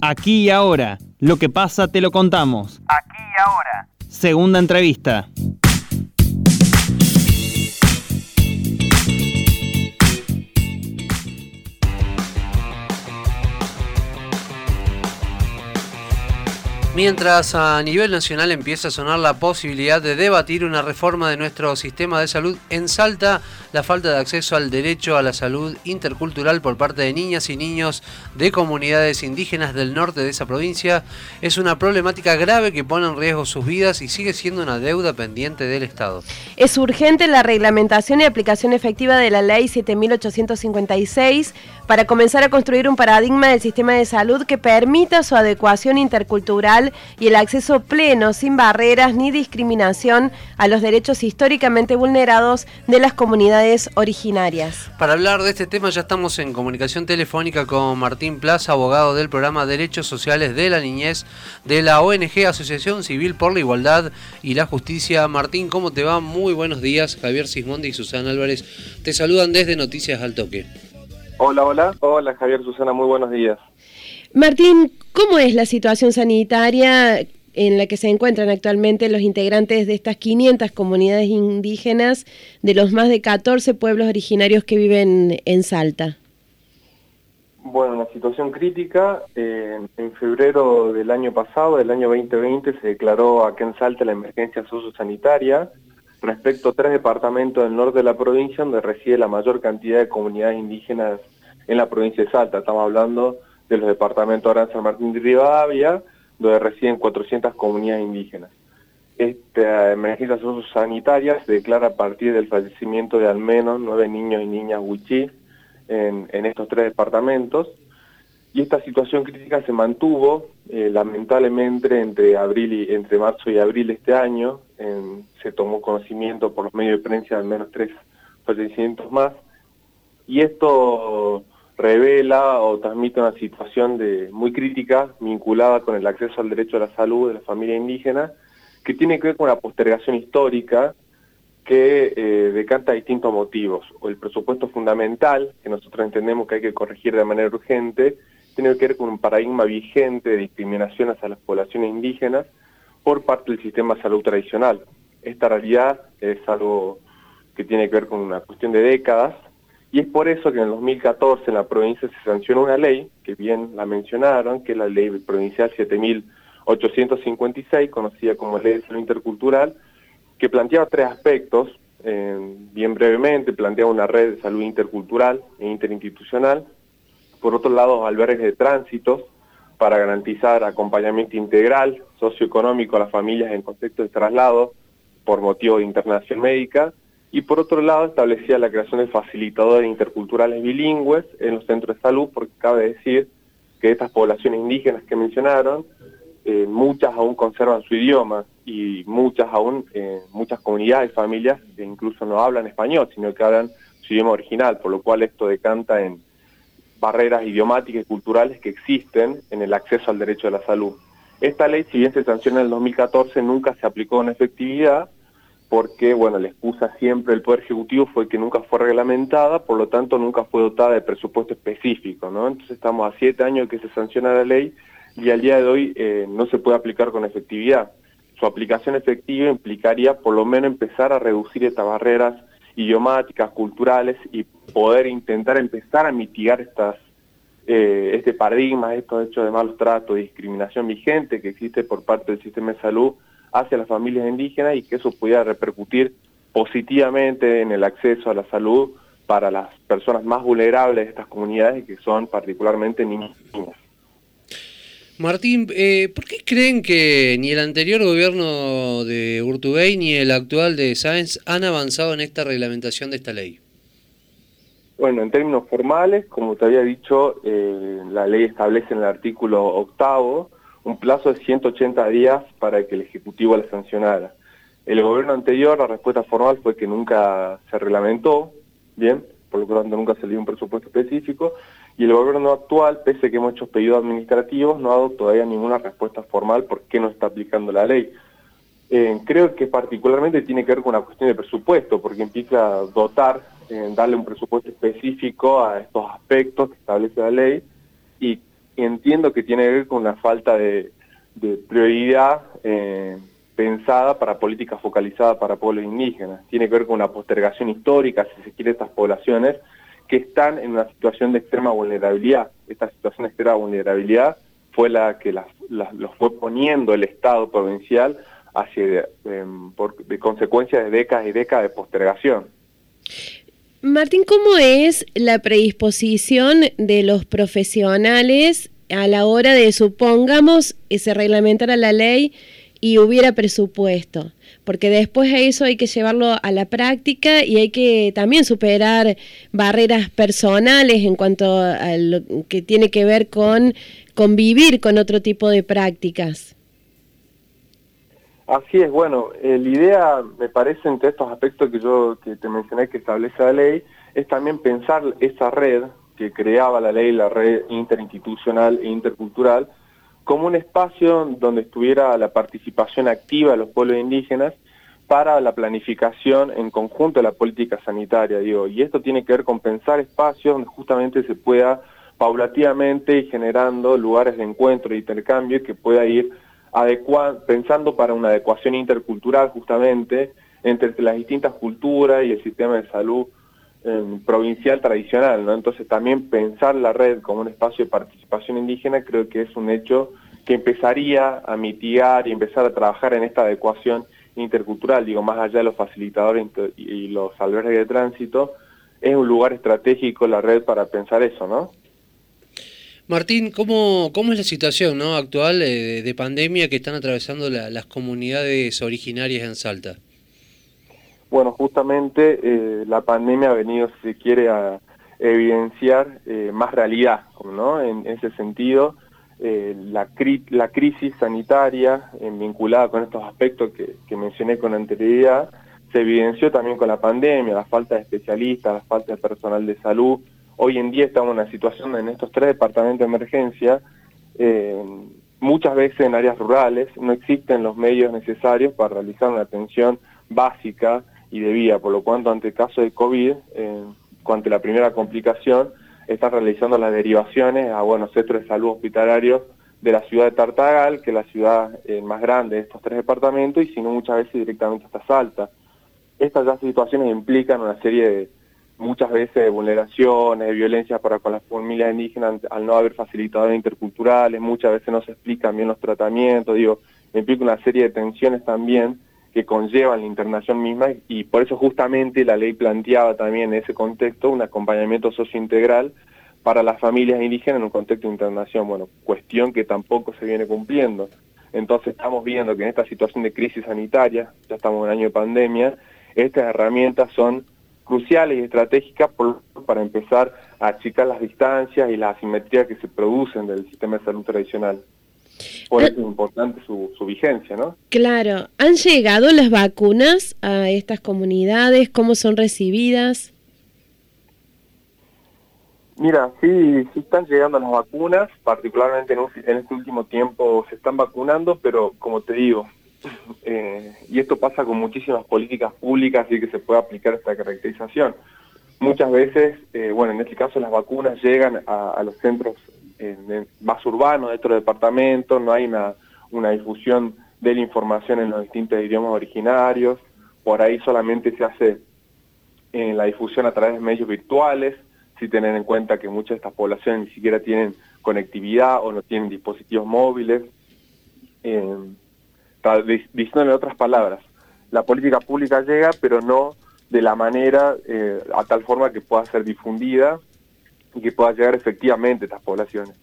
Aquí y ahora. Lo que pasa te lo contamos. Aquí y ahora. Segunda entrevista. Mientras a nivel nacional empieza a sonar la posibilidad de debatir una reforma de nuestro sistema de salud, en Salta la falta de acceso al derecho a la salud intercultural por parte de niñas y niños de comunidades indígenas del norte de esa provincia es una problemática grave que pone en riesgo sus vidas y sigue siendo una deuda pendiente del Estado. Es urgente la reglamentación y aplicación efectiva de la Ley 7856 para comenzar a construir un paradigma del sistema de salud que permita su adecuación intercultural y el acceso pleno, sin barreras ni discriminación a los derechos históricamente vulnerados de las comunidades originarias. Para hablar de este tema ya estamos en comunicación telefónica con Martín Plaza, abogado del programa Derechos Sociales de la Niñez de la ONG Asociación Civil por la Igualdad y la Justicia. Martín, ¿cómo te va? Muy buenos días. Javier Sismondi y Susana Álvarez te saludan desde Noticias al Toque. Hola, hola. Hola, Javier, Susana, muy buenos días. Martín, ¿cómo es la situación sanitaria en la que se encuentran actualmente los integrantes de estas 500 comunidades indígenas de los más de 14 pueblos originarios que viven en Salta? Bueno, una situación crítica. en febrero del año pasado, del año 2020, se declaró aquí en Salta la emergencia sociosanitaria respecto a tres departamentos del norte de la provincia donde reside la mayor cantidad de comunidades indígenas en la provincia de Salta. Estamos hablando de los departamentos de San Martín de Rivadavia, donde residen 400 comunidades indígenas. Esta emergencia sanitaria se declara a partir del fallecimiento de al menos nueve niños y niñas huichí en, estos tres departamentos. Y esta situación crítica se mantuvo eh, lamentablemente entre, abril y, entre marzo y abril de este año. se tomó conocimiento por los medios de prensa de al menos tres fallecimientos más. Y esto revela o transmite una situación de, muy crítica vinculada con el acceso al derecho a la salud de la familia indígena, que tiene que ver con la postergación histórica que eh, decanta distintos motivos. O el presupuesto fundamental, que nosotros entendemos que hay que corregir de manera urgente, tiene que ver con un paradigma vigente de discriminación hacia las poblaciones indígenas por parte del sistema de salud tradicional. Esta realidad es algo que tiene que ver con una cuestión de décadas, y es por eso que en el 2014 en la provincia se sancionó una ley, que bien la mencionaron, que es la ley provincial 7856, conocida como Ley de Salud Intercultural, que planteaba tres aspectos, eh, bien brevemente, planteaba una red de salud intercultural e interinstitucional, por otro lado albergues de tránsito para garantizar acompañamiento integral socioeconómico a las familias en contexto de traslado por motivo de internación médica, y por otro lado establecía la creación de facilitadores interculturales bilingües en los centros de salud, porque cabe decir que estas poblaciones indígenas que mencionaron, eh, muchas aún conservan su idioma y muchas aún, eh, muchas comunidades familias incluso no hablan español, sino que hablan su idioma original, por lo cual esto decanta en barreras idiomáticas y culturales que existen en el acceso al derecho a la salud. Esta ley, si bien se sancionó en el 2014, nunca se aplicó en efectividad porque, bueno, la excusa siempre del Poder Ejecutivo fue que nunca fue reglamentada, por lo tanto nunca fue dotada de presupuesto específico, ¿no? Entonces estamos a siete años que se sanciona la ley y al día de hoy eh, no se puede aplicar con efectividad. Su aplicación efectiva implicaría por lo menos empezar a reducir estas barreras idiomáticas, culturales y poder intentar empezar a mitigar estas eh, este paradigma, estos hechos de malos tratos, discriminación vigente que existe por parte del sistema de salud hacia las familias indígenas y que eso pudiera repercutir positivamente en el acceso a la salud para las personas más vulnerables de estas comunidades, que son particularmente niñas. Martín, eh, ¿por qué creen que ni el anterior gobierno de Urtubey ni el actual de Sáenz han avanzado en esta reglamentación de esta ley? Bueno, en términos formales, como te había dicho, eh, la ley establece en el artículo octavo un plazo de 180 días para que el Ejecutivo la sancionara. El gobierno anterior, la respuesta formal fue que nunca se reglamentó, bien, por lo tanto nunca se dio un presupuesto específico, y el gobierno actual, pese a que hemos hecho pedidos administrativos, no ha dado todavía ninguna respuesta formal por qué no está aplicando la ley. Eh, creo que particularmente tiene que ver con una cuestión de presupuesto, porque implica dotar, eh, darle un presupuesto específico a estos aspectos que establece la ley, y entiendo que tiene que ver con una falta de, prioridad eh, pensada para políticas focalizadas para pueblos indígenas. Tiene que ver con una postergación histórica, si se quiere, estas poblaciones que están en una situación de extrema vulnerabilidad. Esta situación de extrema vulnerabilidad fue la que los fue poniendo el Estado provincial hacia, por, de consecuencias de décadas y décadas de postergación. Martín, ¿cómo es la predisposición de los profesionales a la hora de, supongamos, se reglamentara la ley y hubiera presupuesto? Porque después a eso hay que llevarlo a la práctica y hay que también superar barreras personales en cuanto a lo que tiene que ver con convivir con otro tipo de prácticas. Así es, bueno, eh, la idea, me parece, entre estos aspectos que yo que te mencioné que establece la ley, es también pensar esa red que creaba la ley, la red interinstitucional e intercultural, como un espacio donde estuviera la participación activa de los pueblos indígenas para la planificación en conjunto de la política sanitaria, digo, y esto tiene que ver con pensar espacios donde justamente se pueda paulativamente ir generando lugares de encuentro e intercambio que pueda ir pensando para una adecuación intercultural justamente entre las distintas culturas y el sistema de salud em, provincial tradicional, ¿no? Entonces también pensar la red como un espacio de participación indígena creo que es un hecho que empezaría a mitigar y empezar a trabajar en esta adecuación intercultural, digo, más allá de los facilitadores y los albergues de tránsito, es un lugar estratégico la red para pensar eso, ¿no? Martín, ¿cómo, cómo es la situación ¿no? actual eh, de, pandemia que están atravesando las comunidades originarias en Salta? Bueno, justamente eh, la pandemia ha venido, si se quiere, a evidenciar eh, más realidad, ¿no? En, ese sentido, la, la crisis sanitaria vinculada con estos aspectos que mencioné con anterioridad, se evidenció también con la pandemia, la falta de especialistas, la falta de personal de salud, Hoy en día estamos en una situación en estos tres departamentos de emergencia, eh, muchas veces en áreas rurales no existen los medios necesarios para realizar una atención básica y debida, por lo cual ante el caso de COVID, eh, ante la primera complicación, están realizando las derivaciones a buenos centros de salud hospitalarios de la ciudad de Tartagal, que es la ciudad eh, más grande de estos tres departamentos, y si no muchas veces directamente hasta Salta. Estas ya situaciones implican una serie de muchas veces vulneraciones, de violencia para con las familias indígenas al no haber facilitadores interculturales, muchas veces no se explican bien los tratamientos, digo, implica una serie de tensiones también que conllevan la internación misma y por eso justamente la ley planteaba también en ese contexto un acompañamiento sociointegral para las familias indígenas en un contexto de internación, bueno, cuestión que tampoco se viene cumpliendo. Entonces estamos viendo que en esta situación de crisis sanitaria, ya estamos en un año de pandemia, estas herramientas son cruciales y estratégicas para empezar a achicar las distancias y las asimetrías que se producen del sistema de salud tradicional. Por eso es importante su, vigencia, ¿no? Claro. ¿Han llegado las vacunas a estas comunidades? ¿Cómo son recibidas? Mira, sí, sí están llegando las vacunas, particularmente en, en este último tiempo se están vacunando, pero como te digo, eh, y esto pasa con muchísimas políticas públicas y que se puede aplicar esta caracterización. Muchas veces, eh, bueno, en este caso las vacunas llegan a, los centros eh, más urbanos de estos departamentos, no hay una, difusión de la información en los distintos idiomas originarios, por ahí solamente se hace la difusión a través de medios virtuales, si tener en cuenta que muchas de estas poblaciones ni siquiera tienen conectividad o no tienen dispositivos móviles. Diciendo en otras palabras, la política pública llega, pero no de la manera, eh, a tal forma que pueda ser difundida y que pueda llegar efectivamente a estas poblaciones.